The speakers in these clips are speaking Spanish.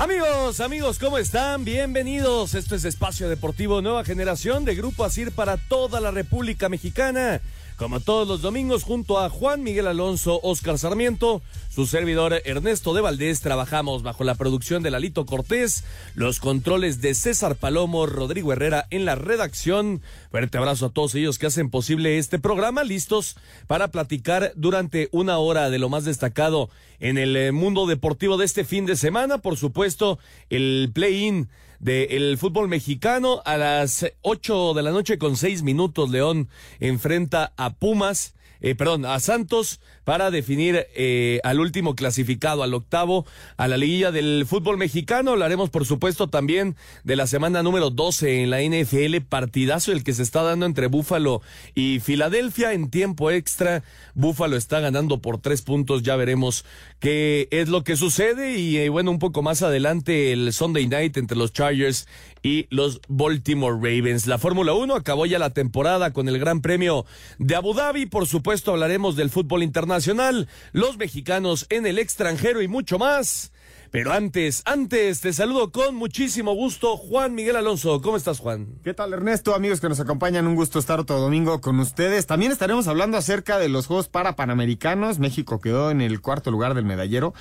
Amigos, amigos, ¿cómo están? Bienvenidos. Esto es Espacio Deportivo Nueva Generación de Grupo Asir para toda la República Mexicana. Como todos los domingos, junto a Juan Miguel Alonso, Oscar Sarmiento, su servidor Ernesto de Valdés, trabajamos bajo la producción de Lalito Cortés, los controles de César Palomo, Rodrigo Herrera en la redacción. Fuerte abrazo a todos ellos que hacen posible este programa, listos para platicar durante una hora de lo más destacado en el eh, mundo deportivo de este fin de semana. Por supuesto, el play-in del fútbol mexicano. A las 8 de la noche con 6 minutos, León enfrenta a Pumas. Eh, perdón, a Santos para definir eh, al último clasificado, al octavo, a la liguilla del fútbol mexicano. Hablaremos, por supuesto, también de la semana número 12 en la NFL, partidazo el que se está dando entre Búfalo y Filadelfia en tiempo extra. Búfalo está ganando por tres puntos, ya veremos qué es lo que sucede. Y eh, bueno, un poco más adelante el Sunday Night entre los Chargers y los Baltimore Ravens. La Fórmula 1 acabó ya la temporada con el Gran Premio de Abu Dhabi. Por supuesto, hablaremos del fútbol internacional, los mexicanos en el extranjero y mucho más. Pero antes, antes, te saludo con muchísimo gusto, Juan Miguel Alonso. ¿Cómo estás, Juan? ¿Qué tal, Ernesto? Amigos que nos acompañan, un gusto estar todo domingo con ustedes. También estaremos hablando acerca de los Juegos para Panamericanos. México quedó en el cuarto lugar del medallero.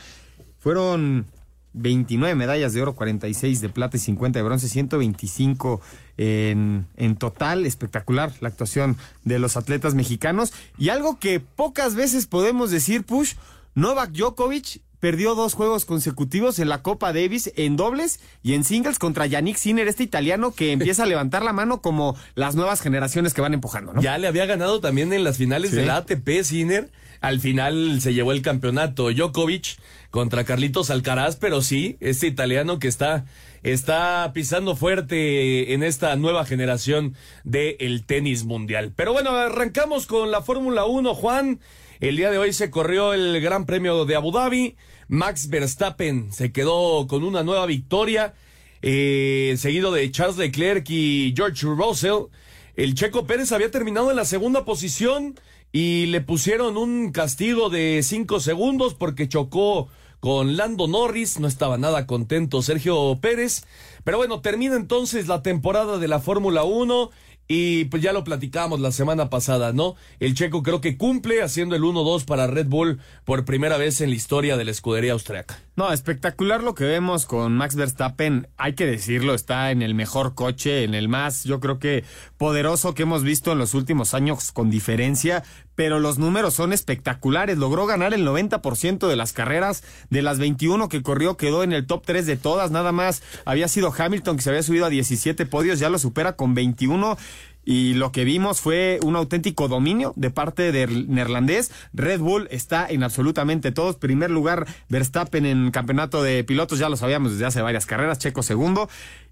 Fueron 29 medallas de oro, 46 de plata y 50 de bronce, 125 en, en total. Espectacular la actuación de los atletas mexicanos. Y algo que pocas veces podemos decir, Push, Novak Djokovic perdió dos juegos consecutivos en la Copa Davis en dobles y en singles contra Yannick Sinner, este italiano que empieza a levantar la mano como las nuevas generaciones que van empujando, ¿no? Ya le había ganado también en las finales de la ATP Sinner. Al final se llevó el campeonato Djokovic contra Carlitos Alcaraz, pero sí, este italiano que está, está pisando fuerte en esta nueva generación del tenis mundial. Pero bueno, arrancamos con la Fórmula 1, Juan. El día de hoy se corrió el Gran Premio de Abu Dhabi. Max Verstappen se quedó con una nueva victoria, eh, seguido de Charles Leclerc y George Russell. El Checo Pérez había terminado en la segunda posición y le pusieron un castigo de cinco segundos porque chocó con Lando Norris. No estaba nada contento Sergio Pérez. Pero bueno, termina entonces la temporada de la Fórmula 1 y pues ya lo platicamos la semana pasada, ¿no? El checo creo que cumple haciendo el 1-2 para Red Bull por primera vez en la historia de la escudería austriaca. No, espectacular lo que vemos con Max Verstappen. Hay que decirlo, está en el mejor coche, en el más, yo creo que poderoso que hemos visto en los últimos años con diferencia, pero los números son espectaculares. Logró ganar el 90% de las carreras, de las 21 que corrió quedó en el top 3 de todas, nada más había sido Hamilton que se había subido a 17 podios, ya lo supera con 21 y lo que vimos fue un auténtico dominio de parte del neerlandés. Red Bull está en absolutamente todos. Primer lugar, Verstappen en campeonato de pilotos, ya lo sabíamos desde hace varias carreras, Checo segundo.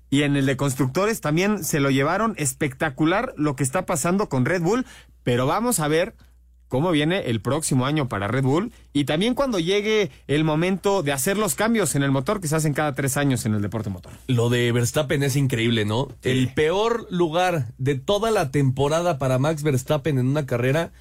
Y en el de constructores también se lo llevaron espectacular lo que está pasando con Red Bull, pero vamos a ver cómo viene el próximo año para Red Bull y también cuando llegue el momento de hacer los cambios en el motor que se hacen cada tres años en el deporte motor. Lo de Verstappen es increíble, ¿no? El peor lugar de toda la temporada para Max Verstappen en una carrera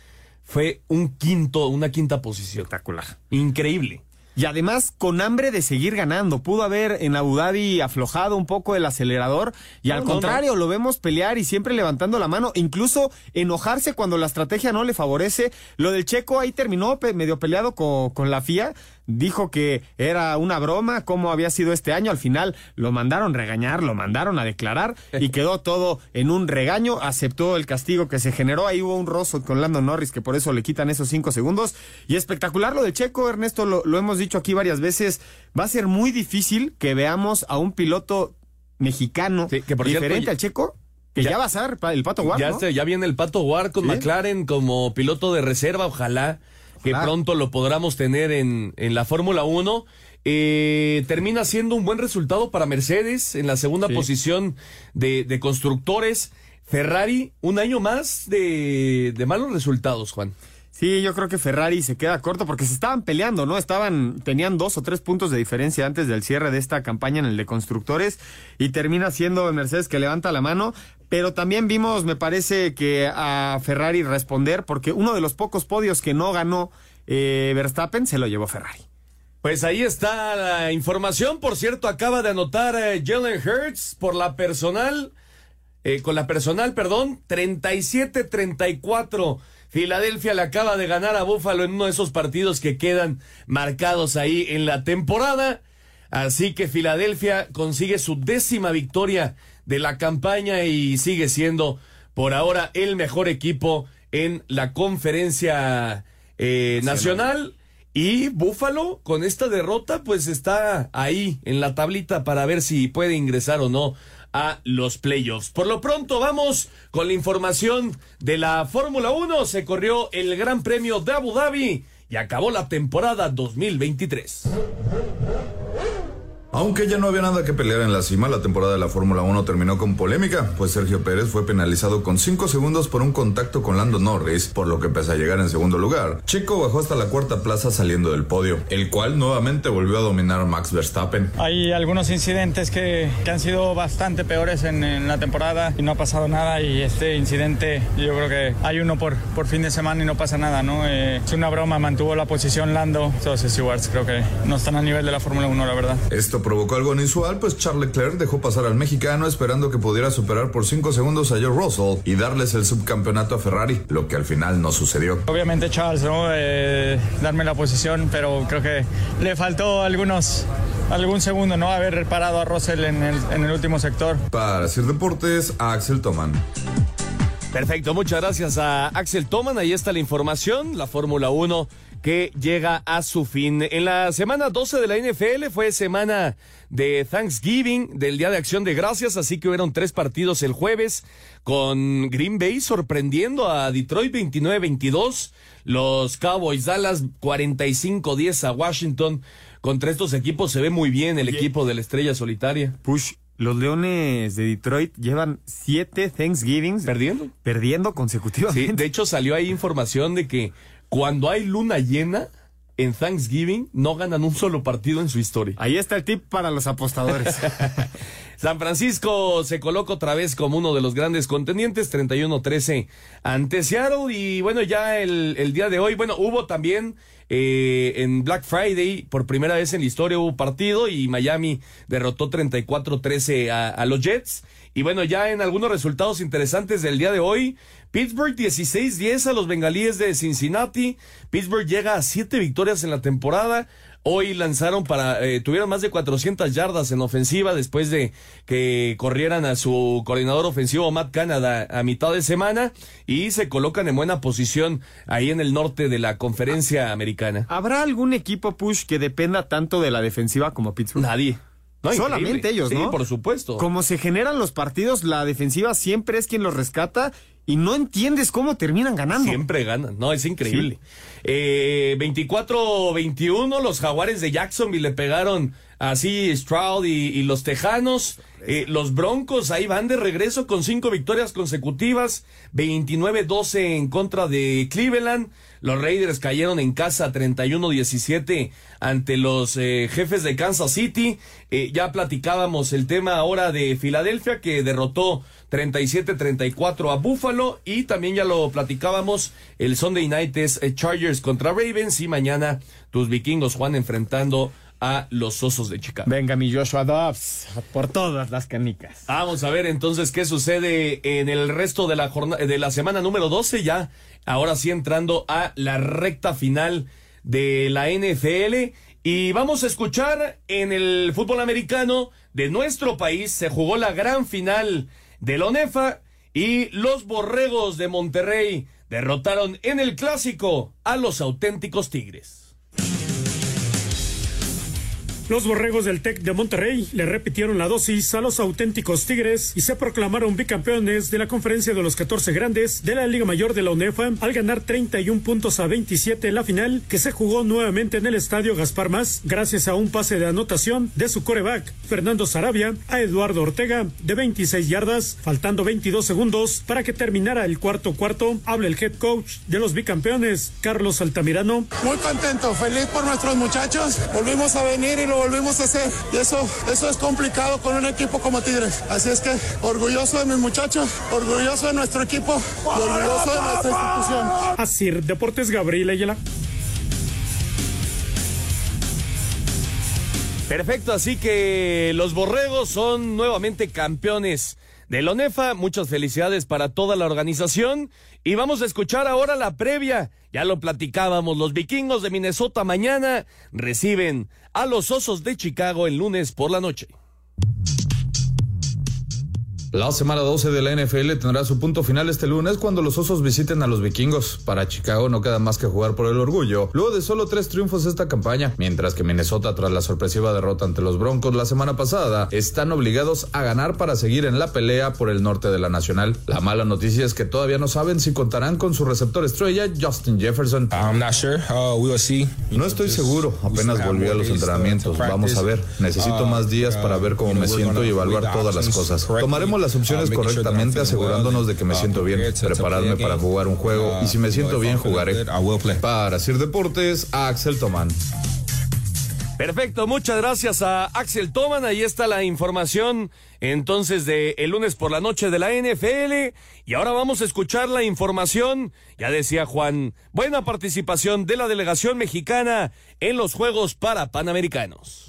fue un quinto, una quinta posición. Espectacular. Increíble. Y además con hambre de seguir ganando. Pudo haber en Abu Dhabi aflojado un poco el acelerador y al contrario lo vemos pelear y siempre levantando la mano, incluso enojarse cuando la estrategia no le favorece. Lo del checo ahí terminó medio peleado con, con la FIA dijo que era una broma, cómo había sido este año. Al final lo mandaron regañar, lo mandaron a declarar y quedó todo en un regaño. Aceptó el castigo que se generó. Ahí hubo un roso con Lando Norris que por eso le quitan esos cinco segundos. Y espectacular lo de Checo, Ernesto, lo, lo hemos dicho aquí varias veces. Va a ser muy difícil que veamos a un piloto mexicano Sí, que por diferente cierto, al Checo. Que ya, ya- va a ser el Pato Ward, Ya, ¿no? ya viene el Pato Ward con Sí. McLaren como piloto de reserva, ojalá que pronto lo podamos tener en, en la Fórmula 1. Eh, termina siendo un buen resultado para Mercedes en la segunda Sí. posición de, de constructores. Ferrari, un año más de, de malos resultados, Juan. Sí, yo creo que Ferrari se queda corto porque se estaban peleando, ¿no? Estaban, tenían dos o tres puntos de diferencia antes del cierre de esta campaña en el de constructores y termina siendo Mercedes que levanta la mano. Pero también vimos, me parece, que a Ferrari responder porque uno de los pocos podios que no ganó eh, Verstappen se lo llevó Ferrari. Pues ahí está la información. Por cierto, acaba de anotar eh, Jalen Hurts por la personal, eh, con la personal, perdón, 37-34. Filadelfia le acaba de ganar a Buffalo en uno de esos partidos que quedan marcados ahí en la temporada. Así que Filadelfia consigue su décima victoria de la campaña y sigue siendo por ahora el mejor equipo en la conferencia eh, nacional. Y Búfalo, con esta derrota, pues está ahí en la tablita para ver si puede ingresar o no a los playoffs. Por lo pronto, vamos con la información de la Fórmula 1. Se corrió el Gran Premio de Abu Dhabi y acabó la temporada 2023. Aunque ya no había nada que pelear en la cima, la temporada de la Fórmula 1 terminó con polémica, pues Sergio Pérez fue penalizado con 5 segundos por un contacto con Lando Norris, por lo que pese a llegar en segundo lugar, Checo bajó hasta la cuarta plaza saliendo del podio, el cual nuevamente volvió a dominar Max Verstappen. Hay algunos incidentes que, que han sido bastante peores en, en la temporada y no ha pasado nada y este incidente yo creo que hay uno por, por fin de semana y no pasa nada, ¿no? Eh, es una broma, mantuvo la posición Lando, todos los stewards creo que no están al nivel de la Fórmula 1 la verdad. Esto provocó algo inusual, pues Charles Leclerc dejó pasar al mexicano esperando que pudiera superar por 5 segundos a George Russell y darles el subcampeonato a Ferrari, lo que al final no sucedió. Obviamente Charles, ¿no? Eh, darme la posición, pero creo que le faltó algunos, algún segundo, ¿no? Haber parado a Russell en el, en el último sector. Para Sir Deportes, Axel Toman. Perfecto, muchas gracias a Axel Toman. Ahí está la información, la Fórmula 1 que llega a su fin. En la semana 12 de la NFL fue semana de Thanksgiving, del Día de Acción de Gracias, así que hubieron tres partidos el jueves con Green Bay sorprendiendo a Detroit 29-22, los Cowboys Dallas 45-10 a Washington. Contra estos equipos se ve muy bien el equipo de la estrella solitaria. Push, los Leones de Detroit llevan siete Thanksgivings Perdiendo. perdiendo Sí, consecutivamente. de hecho salió ahí información de que cuando hay luna llena en Thanksgiving no ganan un solo partido en su historia. Ahí está el tip para los apostadores. San Francisco se coloca otra vez como uno de los grandes contendientes, 31-13 ante Seattle. Y bueno, ya el, el día de hoy, bueno, hubo también eh, en Black Friday, por primera vez en la historia hubo partido y Miami derrotó 34-13 a, a los Jets. Y bueno, ya en algunos resultados interesantes del día de hoy, Pittsburgh 16-10 a los bengalíes de Cincinnati. Pittsburgh llega a siete victorias en la temporada. Hoy lanzaron para, eh, tuvieron más de 400 yardas en ofensiva después de que corrieran a su coordinador ofensivo Matt Canada a mitad de semana y se colocan en buena posición ahí en el norte de la conferencia americana. ¿Habrá algún equipo push que dependa tanto de la defensiva como Pittsburgh? Nadie. No, Solamente ellos, Sí, ¿no? por supuesto. Como se generan los partidos, la defensiva siempre es quien los rescata y no entiendes cómo terminan ganando. Siempre ganan, no, es increíble. Eh, 24-21, los jaguares de Jacksonville le pegaron así Stroud y, y los Tejanos. Eh, los Broncos ahí van de regreso con cinco victorias consecutivas, 29-12 en contra de Cleveland. Los Raiders cayeron en casa 31-17 ante los eh, jefes de Kansas City. Eh, ya platicábamos el tema ahora de Filadelfia que derrotó 37-34 a Buffalo y también ya lo platicábamos el Sunday Night es eh, Chargers contra Ravens y mañana tus vikingos Juan enfrentando a los Osos de Chicago. Venga, mi Joshua Dobbs, por todas las canicas. Vamos a ver entonces qué sucede en el resto de la jornada de la semana número 12 ya. Ahora sí entrando a la recta final de la NFL Y vamos a escuchar en el fútbol americano de nuestro país, se jugó la gran final de la ONEFA y los Borregos de Monterrey derrotaron en el clásico a los auténticos Tigres. Los borregos del TEC de Monterrey le repitieron la dosis a los auténticos Tigres y se proclamaron bicampeones de la conferencia de los 14 grandes de la Liga Mayor de la UNEFA al ganar 31 puntos a 27 en la final que se jugó nuevamente en el estadio Gaspar Más gracias a un pase de anotación de su coreback Fernando Sarabia a Eduardo Ortega de 26 yardas, faltando 22 segundos para que terminara el cuarto cuarto. Habla el head coach de los bicampeones, Carlos Altamirano. Muy contento, feliz por nuestros muchachos. Volvimos a venir y lo volvimos a hacer. Y eso, eso es complicado con un equipo como Tigres. Así es que orgulloso de mis muchachos, orgulloso de nuestro equipo y orgulloso de nuestra institución. Así, Deportes Gabriel Ayala. Perfecto, así que los borregos son nuevamente campeones de la ONEFA. Muchas felicidades para toda la organización. Y vamos a escuchar ahora la previa. Ya lo platicábamos, los vikingos de Minnesota mañana reciben a los osos de Chicago el lunes por la noche. La semana 12 de la NFL tendrá su punto final este lunes cuando los Osos visiten a los Vikingos. Para Chicago no queda más que jugar por el orgullo, luego de solo tres triunfos esta campaña, mientras que Minnesota tras la sorpresiva derrota ante los Broncos la semana pasada, están obligados a ganar para seguir en la pelea por el norte de la Nacional. La mala noticia es que todavía no saben si contarán con su receptor estrella Justin Jefferson. No estoy seguro, apenas volví a los entrenamientos, vamos a ver. Necesito más días para ver cómo me siento y evaluar todas las cosas. Tomaremos la las opciones correctamente asegurándonos de que me siento bien, prepararme para jugar un juego y si me siento bien jugaré. Para Sir Deportes, Axel Tomán. Perfecto, muchas gracias a Axel Toman. Ahí está la información entonces de el lunes por la noche de la NFL. Y ahora vamos a escuchar la información. Ya decía Juan, buena participación de la delegación mexicana en los Juegos para Panamericanos.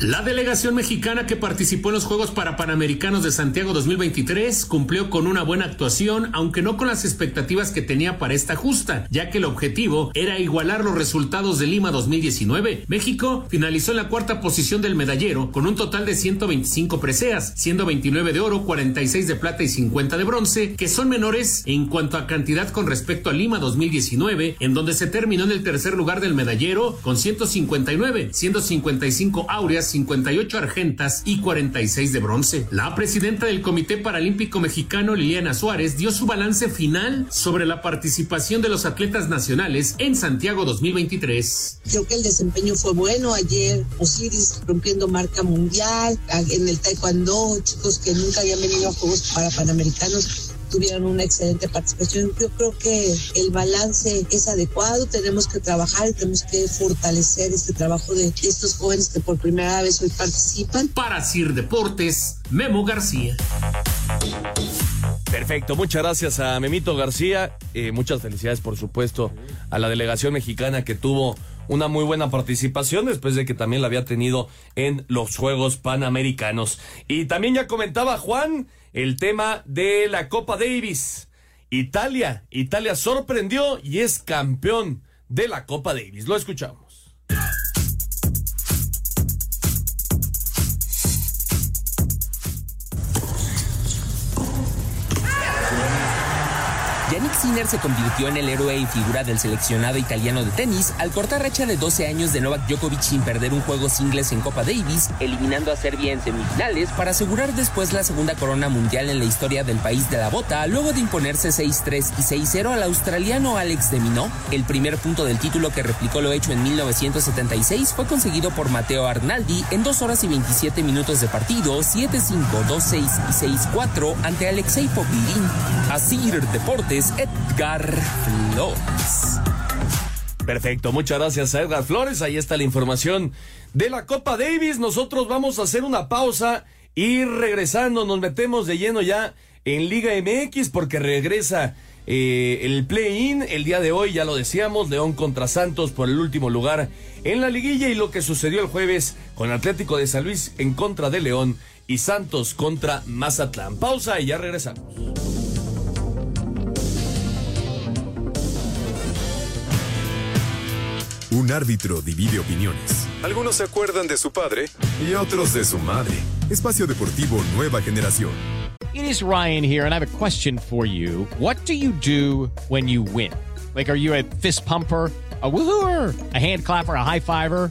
La delegación mexicana que participó en los Juegos para Panamericanos de Santiago 2023 cumplió con una buena actuación, aunque no con las expectativas que tenía para esta justa, ya que el objetivo era igualar los resultados de Lima 2019. México finalizó en la cuarta posición del medallero con un total de 125 preseas, siendo 29 de oro, 46 de plata y 50 de bronce, que son menores en cuanto a cantidad con respecto a Lima 2019, en donde se terminó en el tercer lugar del medallero con 159, siendo 55 áureas 58 argentas y 46 de bronce. La presidenta del Comité Paralímpico Mexicano, Liliana Suárez, dio su balance final sobre la participación de los atletas nacionales en Santiago 2023. Creo que el desempeño fue bueno ayer. Osiris rompiendo marca mundial en el taekwondo, chicos que nunca habían venido a Juegos para Panamericanos tuvieron una excelente participación. Yo creo que el balance es adecuado, tenemos que trabajar y tenemos que fortalecer este trabajo de estos jóvenes que por primera vez hoy participan. Para Sir Deportes, Memo García. Perfecto, muchas gracias a Memito García. Eh, muchas felicidades, por supuesto, a la delegación mexicana que tuvo una muy buena participación después de que también la había tenido en los Juegos Panamericanos. Y también ya comentaba Juan el tema de la Copa Davis. Italia, Italia sorprendió y es campeón de la Copa Davis. Lo escuchamos. Sinner se convirtió en el héroe y figura del seleccionado italiano de tenis al cortar racha de 12 años de Novak Djokovic sin perder un juego singles en Copa Davis, eliminando a Serbia en semifinales para asegurar después la segunda corona mundial en la historia del país de la bota, luego de imponerse 6-3 y 6-0 al australiano Alex de Minot. El primer punto del título que replicó lo hecho en 1976 fue conseguido por Matteo Arnaldi en 2 horas y 27 minutos de partido, 7-5, 2-6 y 6-4 ante Alexei Popirin. Asir Deportes Edgar Flores. Perfecto, muchas gracias a Edgar Flores. Ahí está la información de la Copa Davis. Nosotros vamos a hacer una pausa y regresando nos metemos de lleno ya en Liga MX porque regresa eh, el play-in el día de hoy, ya lo decíamos, León contra Santos por el último lugar en la liguilla y lo que sucedió el jueves con Atlético de San Luis en contra de León y Santos contra Mazatlán. Pausa y ya regresamos. Un árbitro divide opiniones. Algunos se acuerdan de su padre y otros de su madre. Espacio Deportivo Nueva Generación. It is Ryan here, and I have a question for you. What do you do when you win? Like, are you a fist pumper? a woohooer, a hand clapper, a high fiver.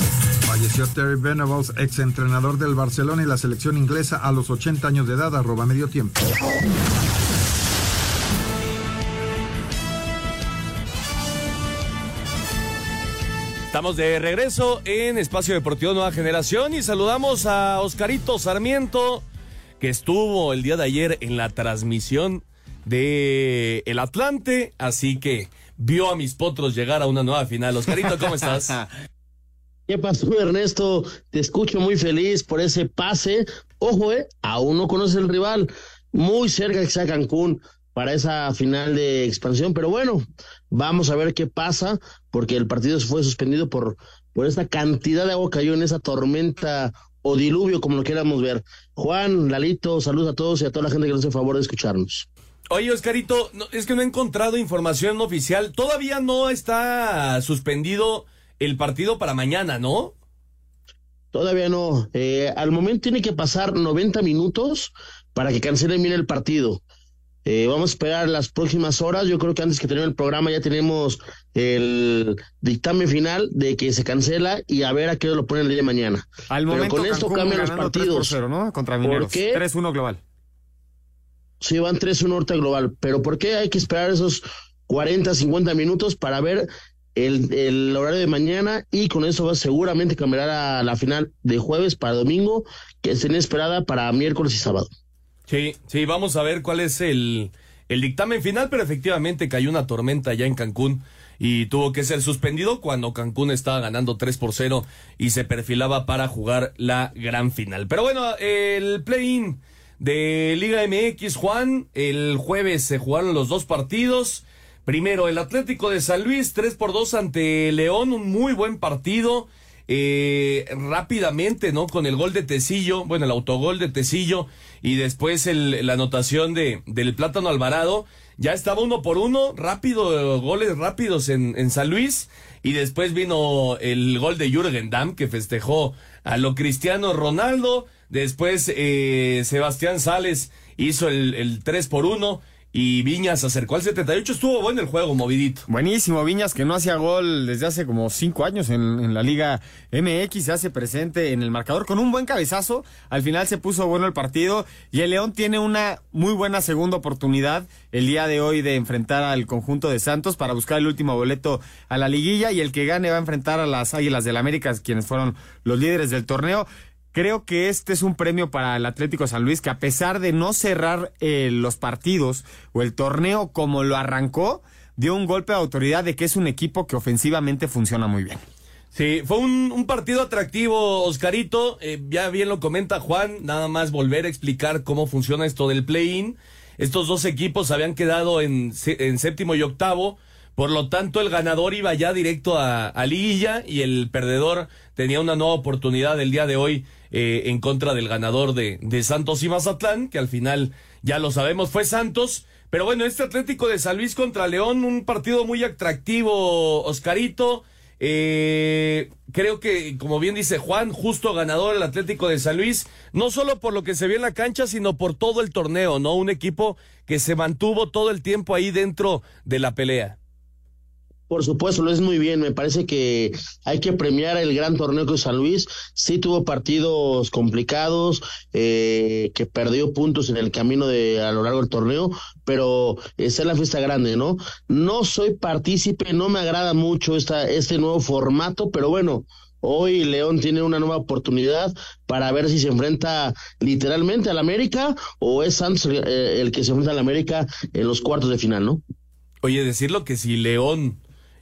Falleció Terry Venables, ex entrenador del Barcelona y la selección inglesa a los 80 años de edad, arroba medio tiempo. Estamos de regreso en Espacio Deportivo Nueva Generación y saludamos a Oscarito Sarmiento, que estuvo el día de ayer en la transmisión de El Atlante, así que vio a mis potros llegar a una nueva final. Oscarito, ¿cómo estás? ¿Qué pasó, Ernesto? Te escucho muy feliz por ese pase. Ojo, eh, aún no conoce el rival. Muy cerca que sea Cancún para esa final de expansión, pero bueno, vamos a ver qué pasa, porque el partido fue suspendido por, por esta cantidad de agua que cayó en esa tormenta o diluvio, como lo queramos ver. Juan, Lalito, saludos a todos y a toda la gente que nos hace favor de escucharnos. Oye, Oscarito, es que no he encontrado información oficial. Todavía no está suspendido el partido para mañana, ¿no? Todavía no. Eh, al momento tiene que pasar 90 minutos para que cancelen bien el partido. Eh, vamos a esperar las próximas horas. Yo creo que antes que tener el programa ya tenemos el dictamen final de que se cancela y a ver a qué lo ponen el día de mañana. Al Pero momento con esto Cancún cambian los ganando 3 partidos. por 0, ¿no? Contra Mineros. qué? 3-1 global. Sí, van 3-1 ahorita global. Pero ¿por qué hay que esperar esos 40, 50 minutos para ver el, el horario de mañana? Y con eso va, seguramente cambiará a la final de jueves para domingo, que es esperada para miércoles y sábado. Sí, sí, vamos a ver cuál es el, el dictamen final, pero efectivamente cayó una tormenta ya en Cancún y tuvo que ser suspendido cuando Cancún estaba ganando 3 por 0 y se perfilaba para jugar la gran final. Pero bueno, el play-in de Liga MX, Juan, el jueves se jugaron los dos partidos. Primero, el Atlético de San Luis, 3 por 2 ante León, un muy buen partido. Eh, rápidamente, ¿no? Con el gol de Tecillo, bueno, el autogol de Tecillo y después el- la anotación de, del Plátano Alvarado. Ya estaba uno por uno, rápido, goles rápidos en, en San Luis. Y después vino el gol de Jürgen Damm, que festejó a lo Cristiano Ronaldo. Después eh, Sebastián Sales hizo el, el 3 por 1 y Viñas acercó al 78. Estuvo bueno el juego, movidito. Buenísimo, Viñas, que no hacía gol desde hace como cinco años en, en la Liga MX, se hace presente en el marcador con un buen cabezazo. Al final se puso bueno el partido y el León tiene una muy buena segunda oportunidad el día de hoy de enfrentar al conjunto de Santos para buscar el último boleto a la liguilla y el que gane va a enfrentar a las Águilas del América, quienes fueron los líderes del torneo. Creo que este es un premio para el Atlético San Luis que a pesar de no cerrar eh, los partidos o el torneo como lo arrancó, dio un golpe de autoridad de que es un equipo que ofensivamente funciona muy bien. Sí, fue un, partido atractivo, Oscarito. Eh, ya bien lo comenta Juan, nada más volver a explicar cómo funciona esto del play-in. Estos dos equipos habían quedado en, en séptimo y octavo. Por lo tanto, el ganador iba ya directo a, a liguilla y el perdedor tenía una nueva oportunidad el día de hoy eh, en contra del ganador de, de Santos y Mazatlán, que al final ya lo sabemos fue Santos. Pero bueno, este Atlético de San Luis contra León, un partido muy atractivo, Oscarito. Eh, creo que, como bien dice Juan, justo ganador el Atlético de San Luis, no solo por lo que se vio en la cancha, sino por todo el torneo, ¿no? Un equipo que se mantuvo todo el tiempo ahí dentro de la pelea. Por supuesto, lo es muy bien. Me parece que hay que premiar el gran torneo que San Luis. Sí tuvo partidos complicados, eh, que perdió puntos en el camino de a lo largo del torneo, pero es la fiesta grande, ¿no? No soy partícipe, no me agrada mucho esta, este nuevo formato, pero bueno, hoy León tiene una nueva oportunidad para ver si se enfrenta literalmente al América o es Santos eh, el que se enfrenta al América en los cuartos de final, ¿no? Oye, decirlo que si León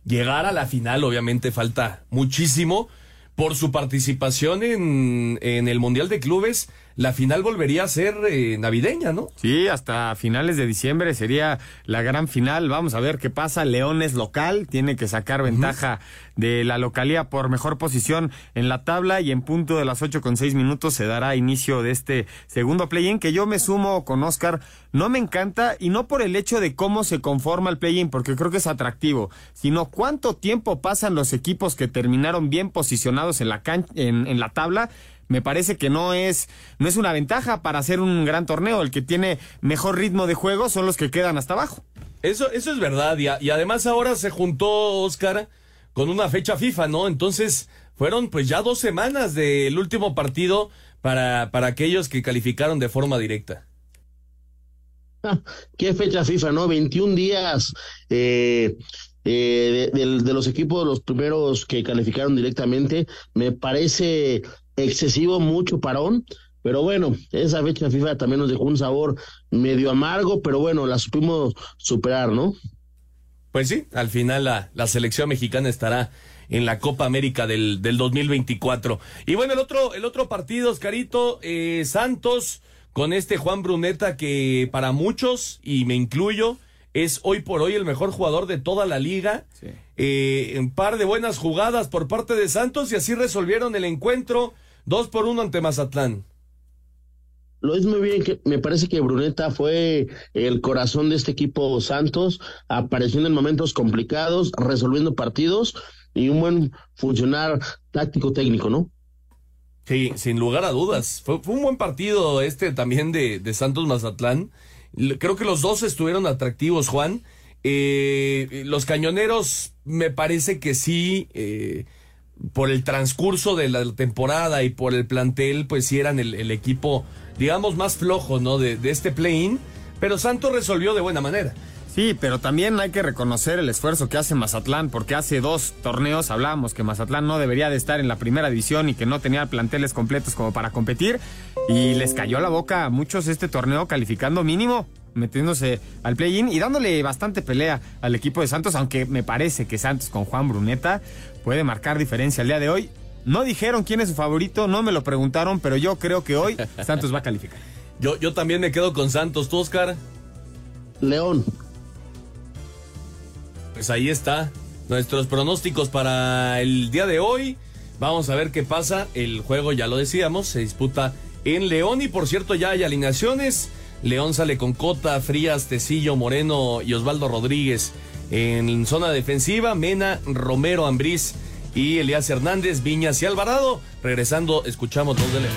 llegara a la final, obviamente falta muchísimo. Por su participación en, en el Mundial de Clubes, la final volvería a ser eh, navideña, ¿no? Sí, hasta finales de diciembre sería la gran final. Vamos a ver qué pasa. León es local, tiene que sacar ventaja de la localía por mejor posición en la tabla y en punto de las ocho con seis minutos se dará inicio de este segundo play-in que yo me sumo con Oscar. No me encanta y no por el hecho de cómo se conforma el play-in, porque creo que es atractivo, sino cuánto tiempo pasan los equipos que terminaron bien posicionados en la, en, en la tabla me parece que no es, no es una ventaja para hacer un gran torneo. El que tiene mejor ritmo de juego son los que quedan hasta abajo. Eso, eso es verdad. Y, y además ahora se juntó Oscar con una fecha FIFA, ¿no? Entonces fueron pues ya dos semanas del último partido para, para aquellos que calificaron de forma directa. Ah, ¿Qué fecha FIFA, no? 21 días eh, eh, de, de, los equipos, los primeros que calificaron directamente. Me parece excesivo, mucho parón. Pero bueno, esa fecha FIFA también nos dejó un sabor medio amargo, pero bueno, la supimos superar, ¿no? Pues sí, al final la, la selección mexicana estará en la Copa América del, del 2024. Y bueno, el otro, el otro partido, Oscarito, eh, Santos, con este Juan Bruneta que para muchos, y me incluyo, es hoy por hoy el mejor jugador de toda la liga. Eh, un par de buenas jugadas por parte de Santos y así resolvieron el encuentro. Dos por uno ante Mazatlán. Lo es muy bien, que me parece que Bruneta fue el corazón de este equipo Santos, apareciendo en momentos complicados, resolviendo partidos y un buen funcionar táctico técnico, ¿no? Sí, sin lugar a dudas. Fue, fue un buen partido este también de, de, Santos Mazatlán. Creo que los dos estuvieron atractivos, Juan. Eh, los cañoneros me parece que sí. Eh, por el transcurso de la temporada y por el plantel, pues sí eran el, equipo, digamos, más flojo, ¿no? De, de este play-in, pero Santos resolvió de buena manera. Sí, pero también hay que reconocer el esfuerzo que hace Mazatlán, porque hace dos torneos hablábamos que Mazatlán no debería de estar en la primera división y que no tenía planteles completos como para competir, y les cayó la boca a muchos este torneo calificando mínimo metiéndose al play-in y dándole bastante pelea al equipo de Santos, aunque me parece que Santos con Juan Bruneta puede marcar diferencia el día de hoy. No dijeron quién es su favorito, no me lo preguntaron, pero yo creo que hoy Santos va a calificar. Yo, yo también me quedo con Santos, ¿tú, Oscar? León. Pues ahí está. Nuestros pronósticos para el día de hoy. Vamos a ver qué pasa. El juego, ya lo decíamos, se disputa en León y por cierto ya hay alineaciones. León sale con Cota, Frías, Tecillo, Moreno y Osvaldo Rodríguez. En zona defensiva, Mena, Romero, Ambriz y Elías Hernández, Viñas y Alvarado. Regresando, escuchamos dos de León.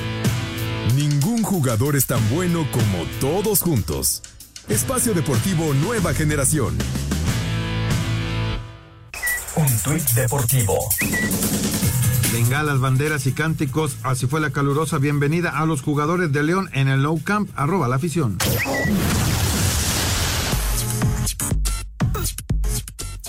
Ningún jugador es tan bueno como todos juntos. Espacio Deportivo Nueva Generación. Un tuit deportivo. Bengalas, banderas y cánticos. Así fue la calurosa bienvenida a los jugadores de León en el Nou Camp. Arroba la afición.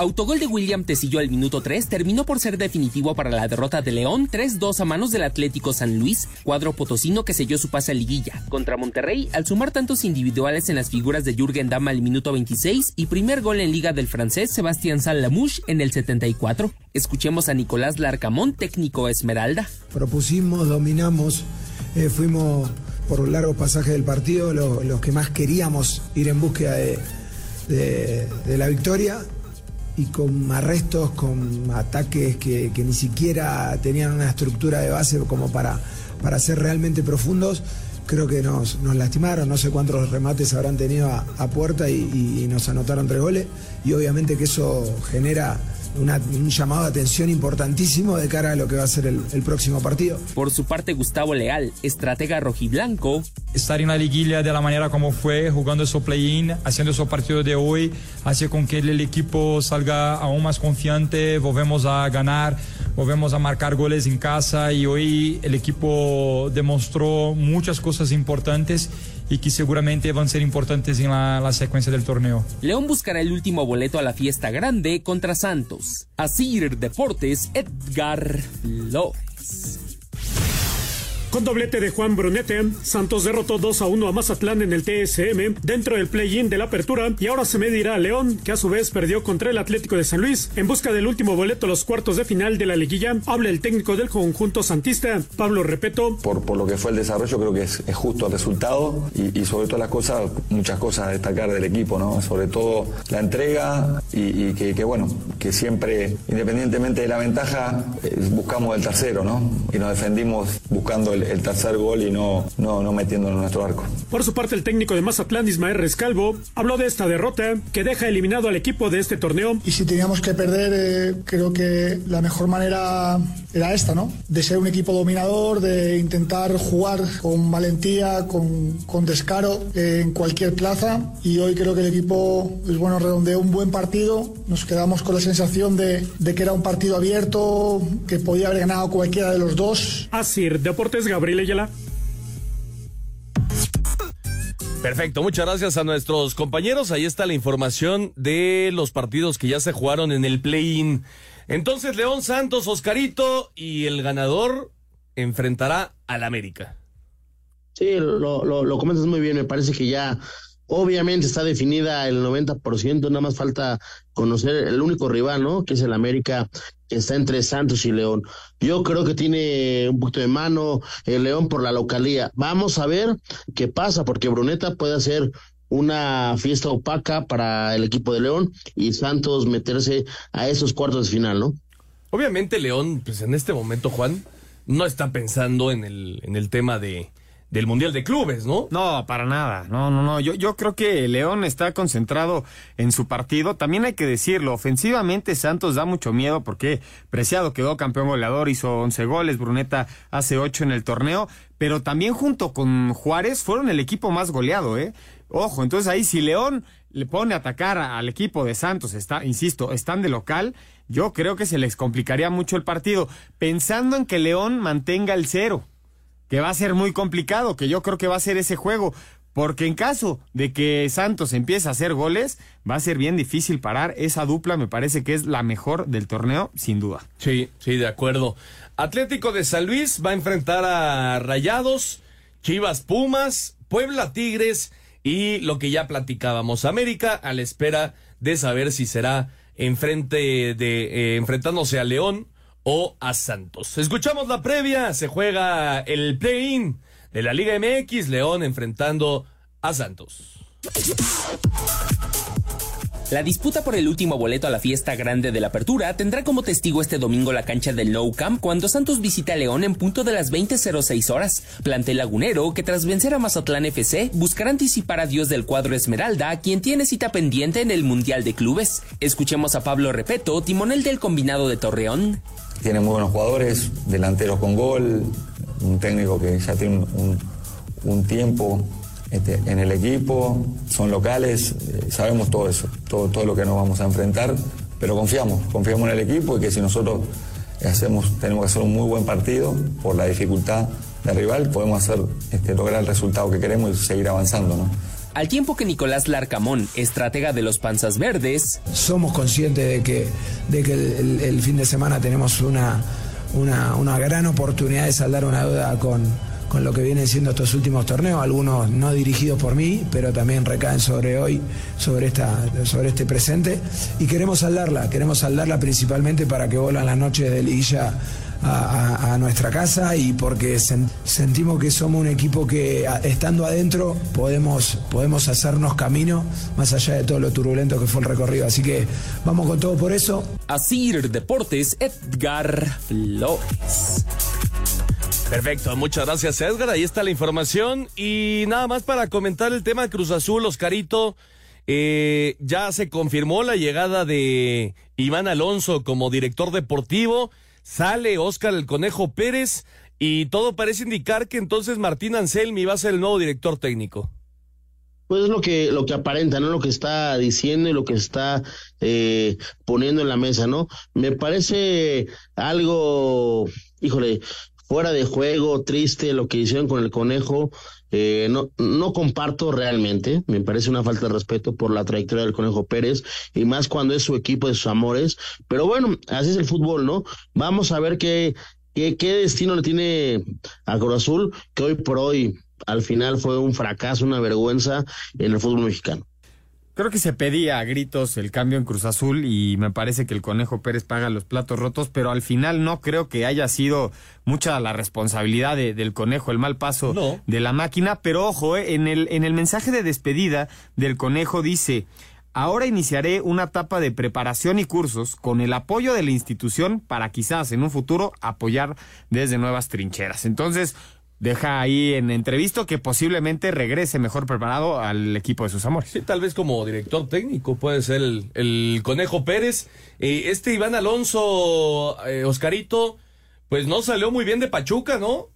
Autogol de William Tecillo al minuto 3 terminó por ser definitivo para la derrota de León 3-2 a manos del Atlético San Luis, cuadro potosino que selló su pase a liguilla. Contra Monterrey, al sumar tantos individuales en las figuras de Jürgen Damm al minuto 26 y primer gol en liga del francés Sebastián Salamouche en el 74. Escuchemos a Nicolás Larcamón, técnico Esmeralda. Propusimos, dominamos, eh, fuimos por un largo pasaje del partido los lo que más queríamos ir en búsqueda de la victoria y con arrestos, con ataques que, que, ni siquiera tenían una estructura de base como para, para ser realmente profundos, creo que nos, lastimaron, no sé cuántos remates habrán tenido a, puerta y, nos anotaron tres goles. Y obviamente que eso genera una, un llamado de atención importantísimo de cara a lo que va a ser el, el, próximo partido. Por su parte, Gustavo Leal, estratega rojiblanco. Estar en la liguilla de la manera como fue, jugando su play-in, haciendo su partido de hoy, hace con que el equipo salga aún más confiante, volvemos a ganar, volvemos a marcar goles en casa y hoy el equipo demostró muchas cosas importantes y que seguramente van a ser importantes en la, secuencia del torneo. León buscará el último boleto a la fiesta grande contra Santos. Asir Deportes, Edgar Flores. Con doblete de Juan Brunete, Santos derrotó 2 a 1 a Mazatlán en el TSM dentro del play-in de la apertura y ahora se medirá a León, que a su vez perdió contra el Atlético de San Luis. En busca del último boleto a los cuartos de final de la liguilla, habla el técnico del conjunto santista, Pablo Repeto. Por, por lo que fue el desarrollo, creo que es, justo el resultado y, sobre todas las cosas, muchas cosas a destacar del equipo, ¿no? Sobre todo la entrega y, que, bueno, que siempre, independientemente de la ventaja, eh, buscamos el tercero, ¿no? Y nos defendimos buscando el, el tercer gol y no, no, no metiéndonos en nuestro arco. Por su parte, el técnico de Mazatlán, Ismael Rescalvo, habló de esta derrota que deja eliminado al equipo de este torneo. Y si teníamos que perder, eh, creo que la mejor manera era esta, ¿no? De ser un equipo dominador, de intentar jugar con valentía, con, con descaro eh, en cualquier plaza. Y hoy creo que el equipo, pues bueno, redondeó un buen partido. Nos quedamos con la sensación de, de que era un partido abierto, que podía haber ganado cualquiera de los dos. Así, Deportes Gabriel Ayala. Perfecto, muchas gracias a nuestros compañeros. Ahí está la información de los partidos que ya se jugaron en el play-in. Entonces, León Santos, Oscarito y el ganador enfrentará al América. Sí, lo, lo, lo comentas muy bien. Me parece que ya obviamente está definida el 90%, nada más falta conocer el único rival, ¿no? Que es el América, está entre Santos y León. Yo creo que tiene un poquito de mano el León por la localía. Vamos a ver qué pasa, porque Bruneta puede hacer una fiesta opaca para el equipo de León y Santos meterse a esos cuartos de final, ¿no? Obviamente León, pues en este momento, Juan, no está pensando en el, en el tema de, del Mundial de Clubes, ¿no? No, para nada. No, no, no. Yo, yo creo que León está concentrado en su partido. También hay que decirlo, ofensivamente Santos da mucho miedo porque Preciado quedó campeón goleador, hizo 11 goles, Bruneta hace 8 en el torneo, pero también junto con Juárez fueron el equipo más goleado, ¿eh? Ojo, entonces ahí si León le pone a atacar al equipo de Santos, está, insisto, están de local, yo creo que se les complicaría mucho el partido, pensando en que León mantenga el cero que va a ser muy complicado, que yo creo que va a ser ese juego, porque en caso de que Santos empiece a hacer goles, va a ser bien difícil parar. Esa dupla me parece que es la mejor del torneo, sin duda. Sí, sí, de acuerdo. Atlético de San Luis va a enfrentar a Rayados, Chivas Pumas, Puebla Tigres y lo que ya platicábamos, América a la espera de saber si será enfrente de eh, enfrentándose a León o a Santos. Escuchamos la previa, se juega el play-in de la Liga MX, León enfrentando a Santos. La disputa por el último boleto a la fiesta grande de la apertura tendrá como testigo este domingo la cancha del Nou Camp cuando Santos visita a León en punto de las 20.06 horas. Plantel lagunero que tras vencer a Mazatlán FC buscará anticipar a Dios del cuadro Esmeralda, quien tiene cita pendiente en el Mundial de Clubes. Escuchemos a Pablo Repeto, timonel del combinado de Torreón. Tiene muy buenos jugadores, delanteros con gol, un técnico que ya tiene un, tiempo este, en el equipo, son locales, eh, sabemos todo eso, todo, todo lo que nos vamos a enfrentar, pero confiamos, confiamos en el equipo y que si nosotros hacemos, tenemos que hacer un muy buen partido por la dificultad del rival, podemos hacer, este, lograr el resultado que queremos y seguir avanzando, ¿no? Al tiempo que Nicolás Larcamón, estratega de los Panzas Verdes, somos conscientes de que, de que el, fin de semana tenemos una, una, una gran oportunidad de saldar una deuda con, con lo que vienen siendo estos últimos torneos, algunos no dirigidos por mí, pero también recaen sobre hoy, sobre, esta, sobre este presente, y queremos saldarla, queremos saldarla principalmente para que vuelvan las noches de liguilla a, nuestra casa y porque sen, sentimos que somos un equipo que a, estando adentro podemos, podemos hacernos camino más allá de todo lo turbulento que fue el recorrido. Así que vamos con todo por eso. Asir Deportes, Edgar Flores. Perfecto, muchas gracias Edgar, ahí está la información y nada más para comentar el tema de Cruz Azul, Oscarito, eh, ya se confirmó la llegada de Iván Alonso como director deportivo, sale Oscar el Conejo Pérez y todo parece indicar que entonces Martín Anselmi va a ser el nuevo director técnico. Pues es lo que, lo que aparenta, ¿no? Lo que está diciendo y lo que está eh, poniendo en la mesa, ¿no? Me parece algo, híjole, fuera de juego, triste lo que hicieron con el conejo. Eh, no, no comparto realmente, me parece una falta de respeto por la trayectoria del Conejo Pérez y más cuando es su equipo de sus amores. Pero bueno, así es el fútbol, ¿no? Vamos a ver qué, ¿qué, qué destino le tiene a Cruz que hoy por hoy al final fue un fracaso, una vergüenza en el fútbol mexicano? Creo que se pedía a gritos el cambio en Cruz Azul y me parece que el Conejo Pérez paga los platos rotos, pero al final no creo que haya sido mucha la responsabilidad de- del Conejo, el mal paso de la máquina, pero ojo, eh, en, el, en el mensaje de despedida del Conejo dice, ahora iniciaré una etapa de preparación y cursos con el apoyo de la institución para quizás en un futuro apoyar desde nuevas trincheras. Entonces, deja ahí en entrevisto que posiblemente regrese mejor preparado al equipo de sus amores. Sí, tal vez como director técnico puede ser el, Conejo Pérez. Eh, este Iván Alonso, eh, Oscarito, pues no salió muy bien de Pachuca, ¿no?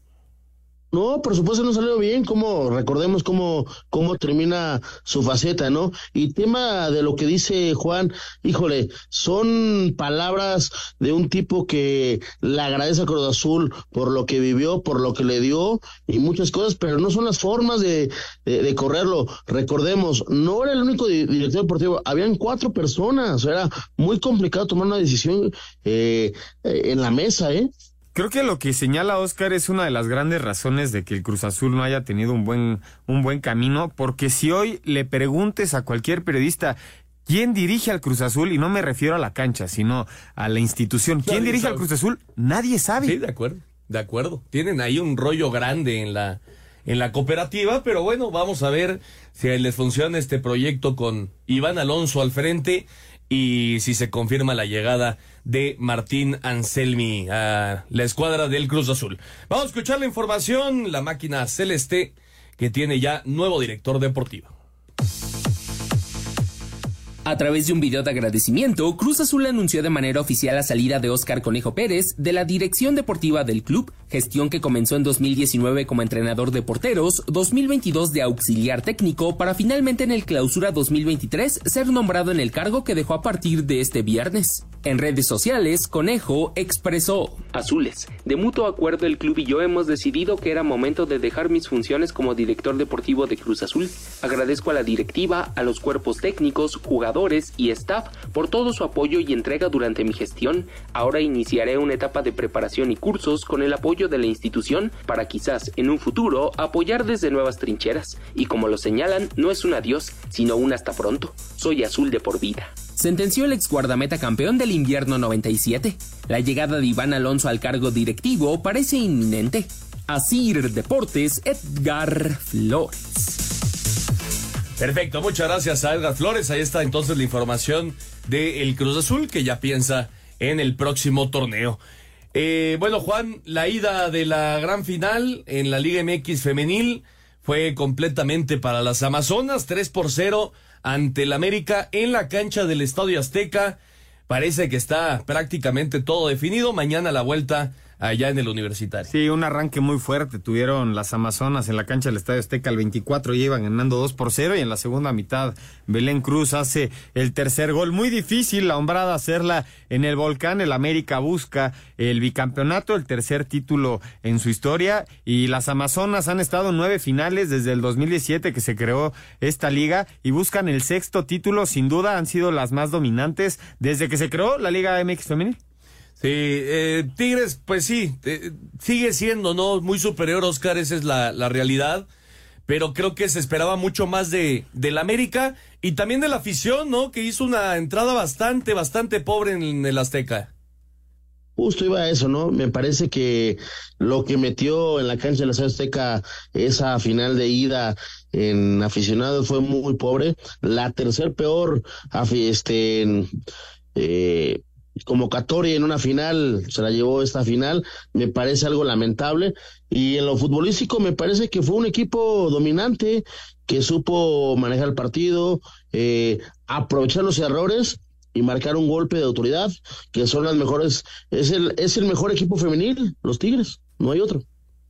No, por supuesto no salió bien, como recordemos cómo, cómo termina su faceta, ¿no? Y tema de lo que dice Juan, híjole, son palabras de un tipo que le agradece a Cruz Azul por lo que vivió, por lo que le dio y muchas cosas, pero no son las formas de, de, de correrlo. Recordemos, no era el único di- director deportivo, habían cuatro personas, era muy complicado tomar una decisión eh, eh, en la mesa, ¿eh? Creo que lo que señala Oscar es una de las grandes razones de que el Cruz Azul no haya tenido un buen, un buen camino, porque si hoy le preguntes a cualquier periodista quién dirige al Cruz Azul, y no me refiero a la cancha, sino a la institución, quién Nadie dirige al sabe. Cruz Azul, nadie sabe. Sí, de acuerdo, de acuerdo. Tienen ahí un rollo grande en la, en la cooperativa, pero bueno, vamos a ver si les funciona este proyecto con Iván Alonso al frente y si se confirma la llegada de Martín Anselmi a la escuadra del Cruz Azul. Vamos a escuchar la información, la máquina celeste que tiene ya nuevo director deportivo. A través de un video de agradecimiento, Cruz Azul anunció de manera oficial la salida de Óscar Conejo Pérez de la dirección deportiva del club, gestión que comenzó en 2019 como entrenador de porteros, 2022 de auxiliar técnico, para finalmente en el clausura 2023 ser nombrado en el cargo que dejó a partir de este viernes. En redes sociales, Conejo expresó: Azules, de mutuo acuerdo el club y yo hemos decidido que era momento de dejar mis funciones como director deportivo de Cruz Azul. Agradezco a la directiva, a los cuerpos técnicos, jugadores y staff por todo su apoyo y entrega durante mi gestión. Ahora iniciaré una etapa de preparación y cursos con el apoyo de la institución para quizás en un futuro apoyar desde nuevas trincheras. Y como lo señalan, no es un adiós, sino un hasta pronto. Soy azul de por vida sentenció el ex guardameta campeón del invierno 97. La llegada de Iván Alonso al cargo directivo parece inminente. Asir Deportes, Edgar Flores. Perfecto, muchas gracias a Edgar Flores. Ahí está entonces la información del Cruz Azul que ya piensa en el próximo torneo. Eh, bueno, Juan, la ida de la gran final en la Liga MX femenil fue completamente para las Amazonas, 3 por 0 ante el América en la cancha del Estadio Azteca. Parece que está prácticamente todo definido. Mañana la vuelta allá en el Universitario. Sí, un arranque muy fuerte. Tuvieron las Amazonas en la cancha del Estadio Azteca el 24 y iban ganando 2 por 0 y en la segunda mitad Belén Cruz hace el tercer gol. Muy difícil la hombrada hacerla en el volcán. El América busca el bicampeonato, el tercer título en su historia y las Amazonas han estado en nueve finales desde el 2017 que se creó esta liga y buscan el sexto título. Sin duda han sido las más dominantes desde que se creó la Liga MX femenil. Sí, eh, Tigres, pues sí, eh, sigue siendo, ¿no? Muy superior, Oscar, esa es la, la realidad. Pero creo que se esperaba mucho más de del América y también de la afición, ¿no? Que hizo una entrada bastante, bastante pobre en el Azteca. Justo iba a eso, ¿no? Me parece que lo que metió en la cancha de la Azteca esa final de ida en aficionados fue muy pobre. La tercer peor este, eh, convocatoria en una final, se la llevó esta final, me parece algo lamentable. Y en lo futbolístico me parece que fue un equipo dominante, que supo manejar el partido, eh, aprovechar los errores y marcar un golpe de autoridad, que son las mejores, es el, es el mejor equipo femenil, los Tigres, no hay otro.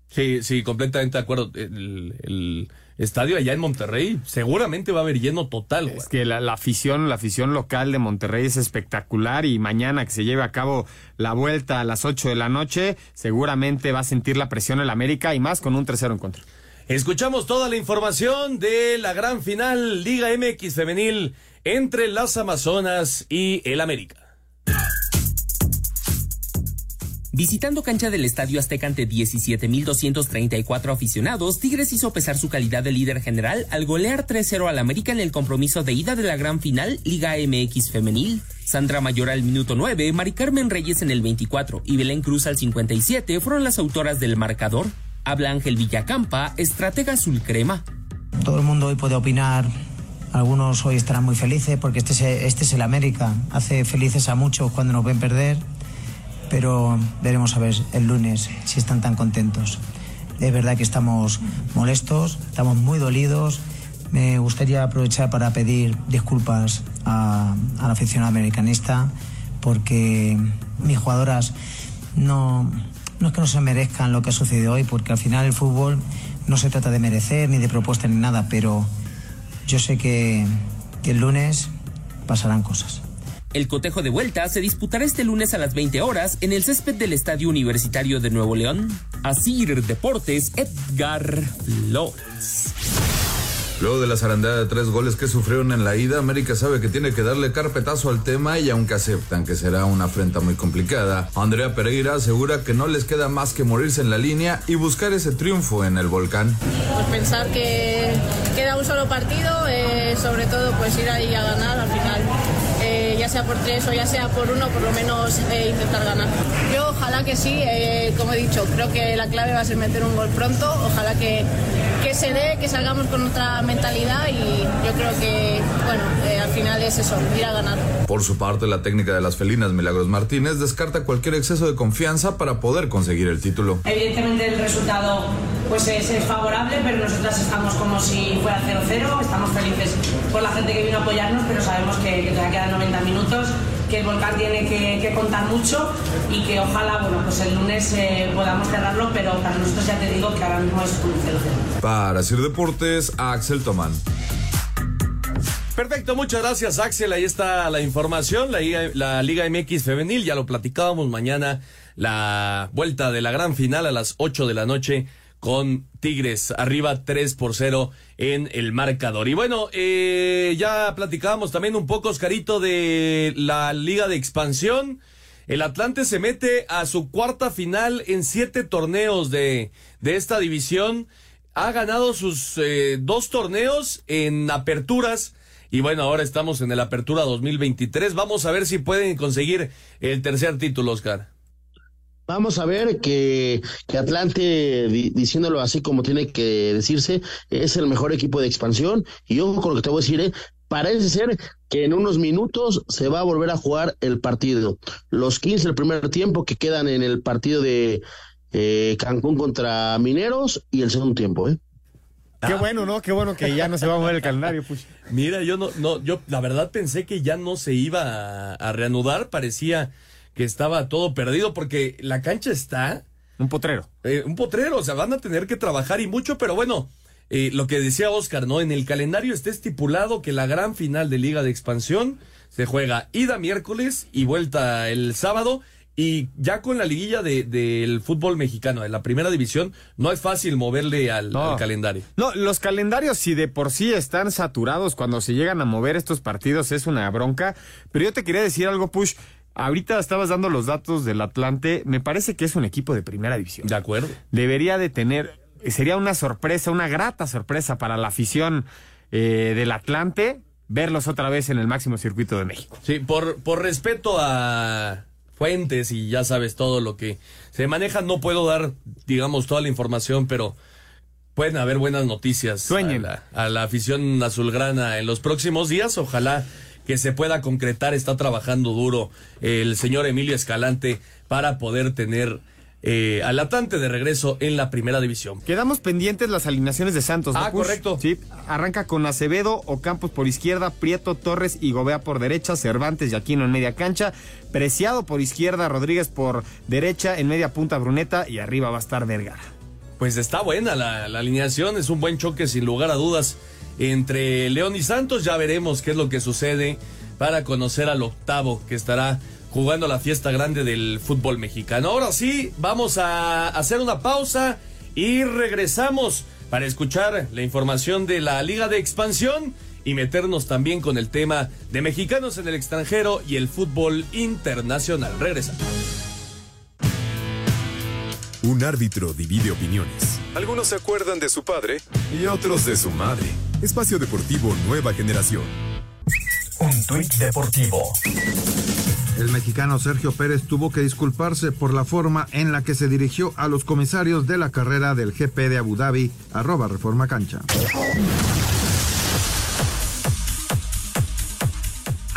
Sí, sí, completamente de acuerdo. El, el estadio allá en Monterrey seguramente va a haber lleno total, güey. Es que la, la afición, la afición local de Monterrey es espectacular y mañana que se lleve a cabo la vuelta a las 8 de la noche, seguramente va a sentir la presión el América y más con un tercero en contra. Escuchamos toda la información de la gran final Liga MX femenil entre las Amazonas y el América. Visitando cancha del Estadio Azteca ante 17.234 aficionados, Tigres hizo pesar su calidad de líder general al golear 3-0 al América en el compromiso de ida de la gran final Liga MX Femenil. Sandra Mayor al minuto 9, Mari Carmen Reyes en el 24 y Belén Cruz al 57 fueron las autoras del marcador. Habla Ángel Villacampa, estratega azul crema. Todo el mundo hoy puede opinar. Algunos hoy estarán muy felices porque este es, este es el América. Hace felices a muchos cuando nos ven perder pero veremos a ver el lunes si están tan contentos. Es verdad que estamos molestos, estamos muy dolidos. Me gustaría aprovechar para pedir disculpas a, la afición americanista porque mis jugadoras no, no es que no se merezcan lo que ha sucedido hoy, porque al final el fútbol no se trata de merecer ni de propuesta ni nada, pero yo sé que, que el lunes pasarán cosas. El cotejo de vuelta se disputará este lunes a las 20 horas en el césped del Estadio Universitario de Nuevo León. Asir Deportes, Edgar Flores. Luego de la zarandeada de tres goles que sufrieron en la ida, América sabe que tiene que darle carpetazo al tema y aunque aceptan que será una afrenta muy complicada, Andrea Pereira asegura que no les queda más que morirse en la línea y buscar ese triunfo en el volcán. Pues pensar que queda un solo partido, eh, sobre todo pues ir ahí a ganar al final sea por tres o ya sea por uno, por lo menos eh, intentar ganar. Yo ojalá que sí, eh, como he dicho, creo que la clave va a ser meter un gol pronto, ojalá que, que se dé, que salgamos con otra mentalidad y yo creo que, bueno, eh, al final es eso, ir a ganar. Por su parte, la técnica de las felinas Milagros Martínez descarta cualquier exceso de confianza para poder conseguir el título. Evidentemente el resultado pues es, es favorable, pero nosotras estamos como si fuera 0-0, estamos felices por la gente que vino a apoyarnos, pero sabemos que, que todavía quedan 90 minutos que el volcán tiene que, contar mucho y que ojalá, bueno, pues el lunes eh, podamos cerrarlo, pero para nosotros ya te digo que ahora mismo es un 0-0. Para Sir Deportes, Axel Tomán. Perfecto, muchas gracias Axel. Ahí está la información, la, la Liga MX Femenil, ya lo platicábamos mañana, la vuelta de la gran final a las 8 de la noche con Tigres arriba 3 por 0 en el marcador. Y bueno, eh, ya platicábamos también un poco, Oscarito, de la Liga de Expansión. El Atlante se mete a su cuarta final en siete torneos de, de esta división. Ha ganado sus eh, dos torneos en aperturas. Y bueno, ahora estamos en el Apertura 2023. Vamos a ver si pueden conseguir el tercer título, Oscar. Vamos a ver que, que Atlante, diciéndolo así como tiene que decirse, es el mejor equipo de expansión. Y ojo con lo que te voy a decir, ¿eh? parece ser que en unos minutos se va a volver a jugar el partido. Los 15 del primer tiempo que quedan en el partido de eh, Cancún contra Mineros y el segundo tiempo, ¿eh? Qué bueno, ¿no? Qué bueno que ya no se va a mover el calendario. Pues. Mira, yo no, no, yo la verdad pensé que ya no se iba a reanudar, parecía que estaba todo perdido porque la cancha está... Un potrero. Eh, un potrero, o sea, van a tener que trabajar y mucho, pero bueno, eh, lo que decía Oscar, ¿no? En el calendario está estipulado que la gran final de Liga de Expansión se juega ida miércoles y vuelta el sábado. Y ya con la liguilla del de, fútbol mexicano, de la primera división, no es fácil moverle al, al, calendario. No, los calendarios, si de por sí están saturados cuando se llegan a mover estos partidos, es una bronca. Pero yo te quería decir algo, Push. Ahorita estabas dando los datos del Atlante. Me parece que es un equipo de primera división. De acuerdo. Debería de tener, sería una sorpresa, una grata sorpresa para la afición eh, del Atlante verlos otra vez en el máximo circuito de México. Sí, por, por respeto a fuentes y ya sabes todo lo que se maneja, no puedo dar, digamos, toda la información, pero pueden haber buenas noticias a la, a la afición azulgrana en los próximos días. Ojalá que se pueda concretar. Está trabajando duro el señor Emilio Escalante para poder tener eh, al Atlante de regreso en la primera división. Quedamos pendientes las alineaciones de Santos. Ah, correcto. Sí, arranca con Acevedo, Ocampos por izquierda, Prieto, Torres y Gobea por derecha, Cervantes y Aquino en media cancha, Preciado por izquierda, Rodríguez por derecha, en media punta Bruneta y arriba va a estar Vergara. Pues está buena la, la alineación, es un buen choque sin lugar a dudas entre León y Santos. Ya veremos qué es lo que sucede para conocer al octavo que estará jugando la fiesta grande del fútbol mexicano. Ahora sí, vamos a hacer una pausa y regresamos para escuchar la información de la Liga de Expansión y meternos también con el tema de mexicanos en el extranjero y el fútbol internacional. Regresamos. Un árbitro divide opiniones. Algunos se acuerdan de su padre y otros de su madre. Espacio Deportivo Nueva Generación. Un tuit deportivo. El mexicano Sergio Pérez tuvo que disculparse por la forma en la que se dirigió a los comisarios de la carrera del GP de Abu Dhabi, arroba Reforma Cancha.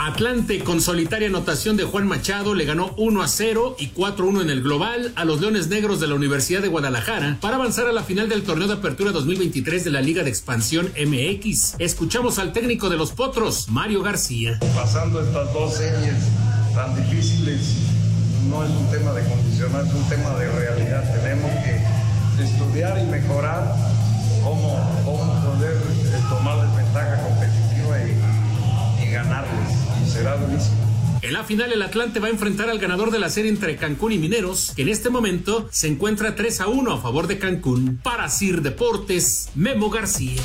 Atlante con solitaria anotación de Juan Machado le ganó 1 a 0 y 4 a 1 en el global a los Leones Negros de la Universidad de Guadalajara para avanzar a la final del torneo de apertura 2023 de la Liga de Expansión MX. Escuchamos al técnico de los Potros, Mario García. Pasando estas dos series tan difíciles, no es un tema de condicionar, es un tema de realidad. Tenemos que estudiar y mejorar cómo, cómo poder eh, tomar desventaja competitiva será. En la final, el Atlante va a enfrentar al ganador de la serie entre Cancún y Mineros, que en este momento se encuentra 3 a 1 a favor de Cancún. Para Sir Deportes, Memo García.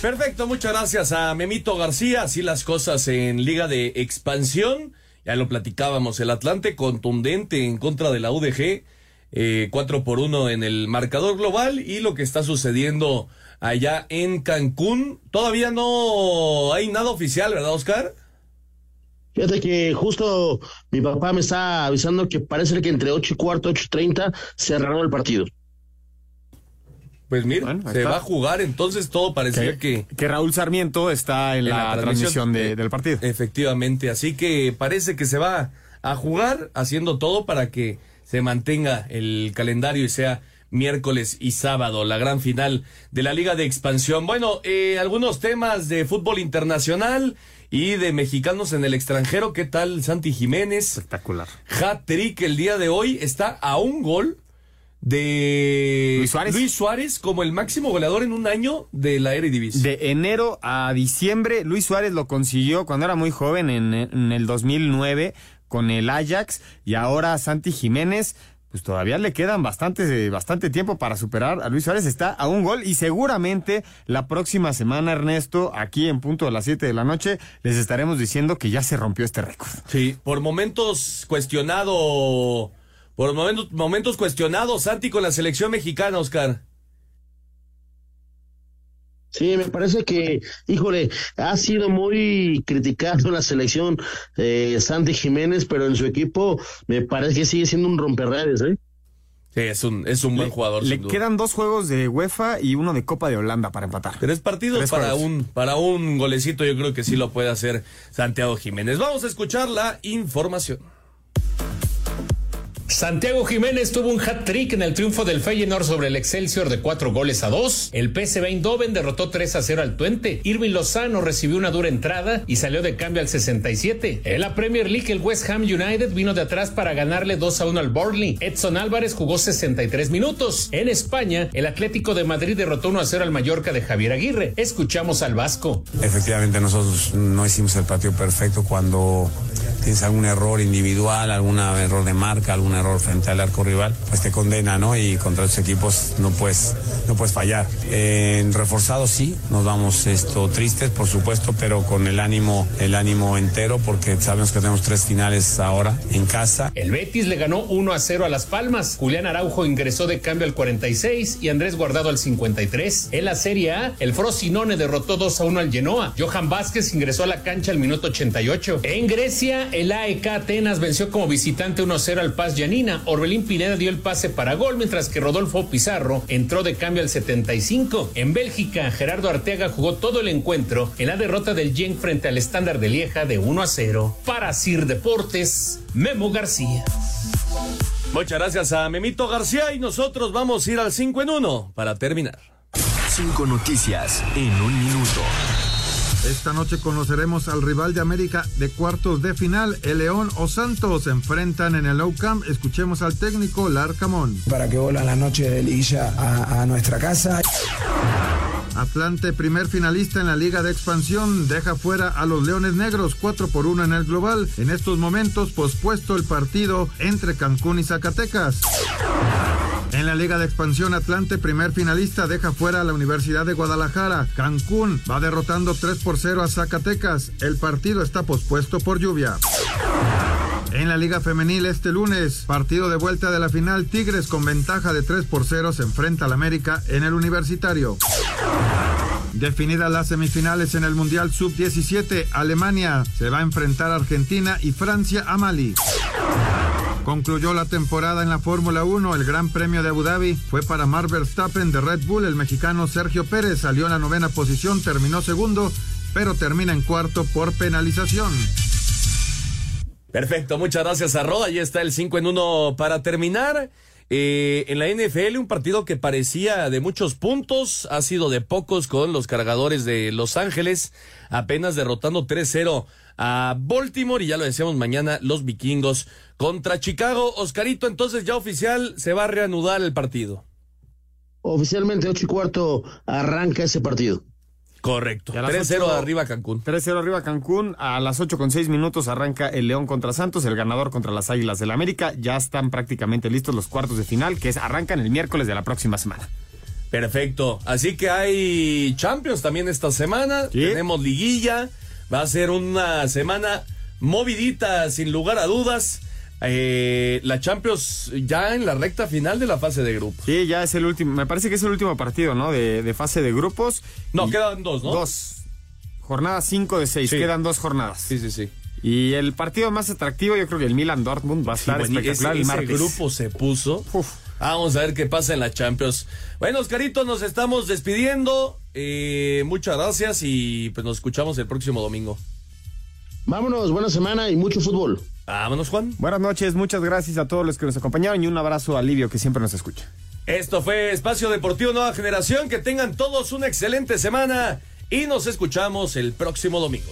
Perfecto, muchas gracias a Memito García. Así las cosas en Liga de Expansión. Ya lo platicábamos, el Atlante contundente en contra de la UDG. Eh, 4 por 1 en el marcador global y lo que está sucediendo allá en Cancún. Todavía no hay nada oficial, ¿verdad, Oscar? Fíjate que justo mi papá me está avisando que parece que entre 8 y cuarto, 8 y 30 cerraron el partido. Pues mira, Bueno, se está. va a jugar, entonces todo parecía que... Que Raúl Sarmiento está en, la, transmisión, de- del partido. Efectivamente, así que parece que se va a jugar haciendo todo para que se mantenga el calendario y sea miércoles y sábado, la gran final de la Liga de Expansión. Bueno, eh, algunos temas de fútbol internacional y de mexicanos en el extranjero. ¿Qué tal Santi Jiménez? Espectacular. Hat-trick el día de hoy está a un gol de Luis Suárez. como el máximo goleador en un año de la Eredivisie. De enero a diciembre, Luis Suárez lo consiguió cuando era muy joven, en, en el 2009, con el Ajax, y ahora Santi Jiménez, pues todavía le quedan bastante, bastante tiempo para superar a Luis Suárez, está a un gol, y seguramente la próxima semana, Ernesto, aquí en punto de las 7 de la noche, les estaremos diciendo que ya se rompió este récord. Sí, por momentos cuestionado, por momentos, momentos cuestionados, Santi con la selección mexicana, Oscar. Sí, me parece que, híjole, ha sido muy criticado en la selección eh, Santi Jiménez, pero en su equipo me parece que sigue siendo un romperredes, ¿eh? Sí, es un, es un buen jugador. Le sin duda. quedan dos juegos de UEFA y uno de Copa de Holanda para empatar. Tres partidos Tres para juegos. un, para un golecito, yo creo que sí lo puede hacer Santiago Jiménez. Vamos a escuchar la información. Santiago Jiménez tuvo un hat-trick en el triunfo del Feyenoord sobre el Excelsior de cuatro goles a dos. El PSV Eindhoven derrotó 3 a 0 al Twente. Irving Lozano recibió una dura entrada y salió de cambio al 67. En la Premier League, el West Ham United vino de atrás para ganarle 2 a 1 al Burnley. Edson Álvarez jugó 63 minutos. En España, el Atlético de Madrid derrotó 1 a 0 al Mallorca de Javier Aguirre. Escuchamos al Vasco. Efectivamente, nosotros no hicimos el partido perfecto cuando tienes algún error individual, algún error de marca, algún error frente al arco rival, pues te condena, ¿no? Y contra los equipos no puedes, no puedes fallar. En reforzado sí, nos vamos esto tristes, por supuesto, pero con el ánimo, el ánimo entero, porque sabemos que tenemos tres finales ahora en casa. El Betis le ganó 1 a 0 a Las Palmas. Julián Araujo ingresó de cambio al 46 y Andrés Guardado al 53. En la Serie A, el Frosinone derrotó 2 a 1 al Genoa. Johan Vázquez ingresó a la cancha al minuto 88. En Grecia, el AEK Atenas venció como visitante 1 a 0 al Paz Yanina. Orbelín Pineda dio el pase para gol, mientras que Rodolfo Pizarro entró de cambio al 75. En Bélgica, Gerardo Arteaga jugó todo el encuentro en la derrota del Genk frente al estándar de Lieja de 1 a 0. Para Sir Deportes, Memo García. Muchas gracias a Memito García y nosotros vamos a ir al 5 en 1 para terminar. Cinco noticias en un minuto. Esta noche conoceremos al rival de América de cuartos de final, el León o Santos. Se enfrentan en el Nou Camp. Escuchemos al técnico Larcamón. Para que vuelvan la noche de liguilla a, a nuestra casa. Atlante, primer finalista en la Liga de Expansión, deja fuera a los Leones Negros 4 por 1 en el global. En estos momentos pospuesto el partido entre Cancún y Zacatecas. En la Liga de Expansión Atlante, primer finalista, deja fuera a la Universidad de Guadalajara. Cancún va derrotando 3 por 0 a Zacatecas. El partido está pospuesto por lluvia. En la Liga Femenil este lunes, partido de vuelta de la final, Tigres con ventaja de 3 por 0 se enfrenta al América en el Universitario. Definidas las semifinales en el Mundial Sub-17, Alemania se va a enfrentar a Argentina y Francia a Mali. Concluyó la temporada en la Fórmula 1. El Gran Premio de Abu Dhabi fue para Mark Verstappen de Red Bull. El mexicano Sergio Pérez salió en la novena posición, terminó segundo, pero termina en cuarto por penalización. Perfecto, muchas gracias a Roda. Ahí está el 5 en 1 para terminar. Eh, en la NFL, un partido que parecía de muchos puntos, ha sido de pocos con los cargadores de Los Ángeles, apenas derrotando 3-0 a Baltimore y ya lo decíamos mañana, los vikingos contra Chicago. Oscarito, entonces ya oficial se va a reanudar el partido. Oficialmente, 8 y cuarto, arranca ese partido. Correcto. 3-0 arriba Cancún. 3-0 arriba Cancún. A las 8 con 6 minutos arranca el León contra Santos, el ganador contra las Águilas del la América. Ya están prácticamente listos los cuartos de final, que es, arrancan el miércoles de la próxima semana. Perfecto. Así que hay Champions también esta semana. Tenemos liguilla. Va a ser una semana movidita, sin lugar a dudas. Eh, la Champions ya en la recta final de la fase de grupos. Sí, ya es el último, me parece que es el último partido, ¿no? De, fase de grupos. No, quedan dos, ¿no? Dos. Jornada 5 de 6, quedan dos jornadas. Sí, sí, sí. Y el partido más atractivo, yo creo que el Milan Dortmund va a estar espectacular ese, el grupo se puso. Vamos a ver qué pasa en la Champions. Bueno, Oscarito, nos estamos despidiendo. Eh, muchas gracias y pues nos escuchamos el próximo domingo. Vámonos, buena semana y mucho fútbol. Vámonos, Juan. Buenas noches, muchas gracias a todos los que nos acompañaron y un abrazo a Livio que siempre nos escucha. Esto fue Espacio Deportivo Nueva Generación. Que tengan todos una excelente semana y nos escuchamos el próximo domingo.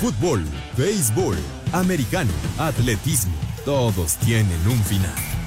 Fútbol, béisbol, americano, atletismo, todos tienen un final.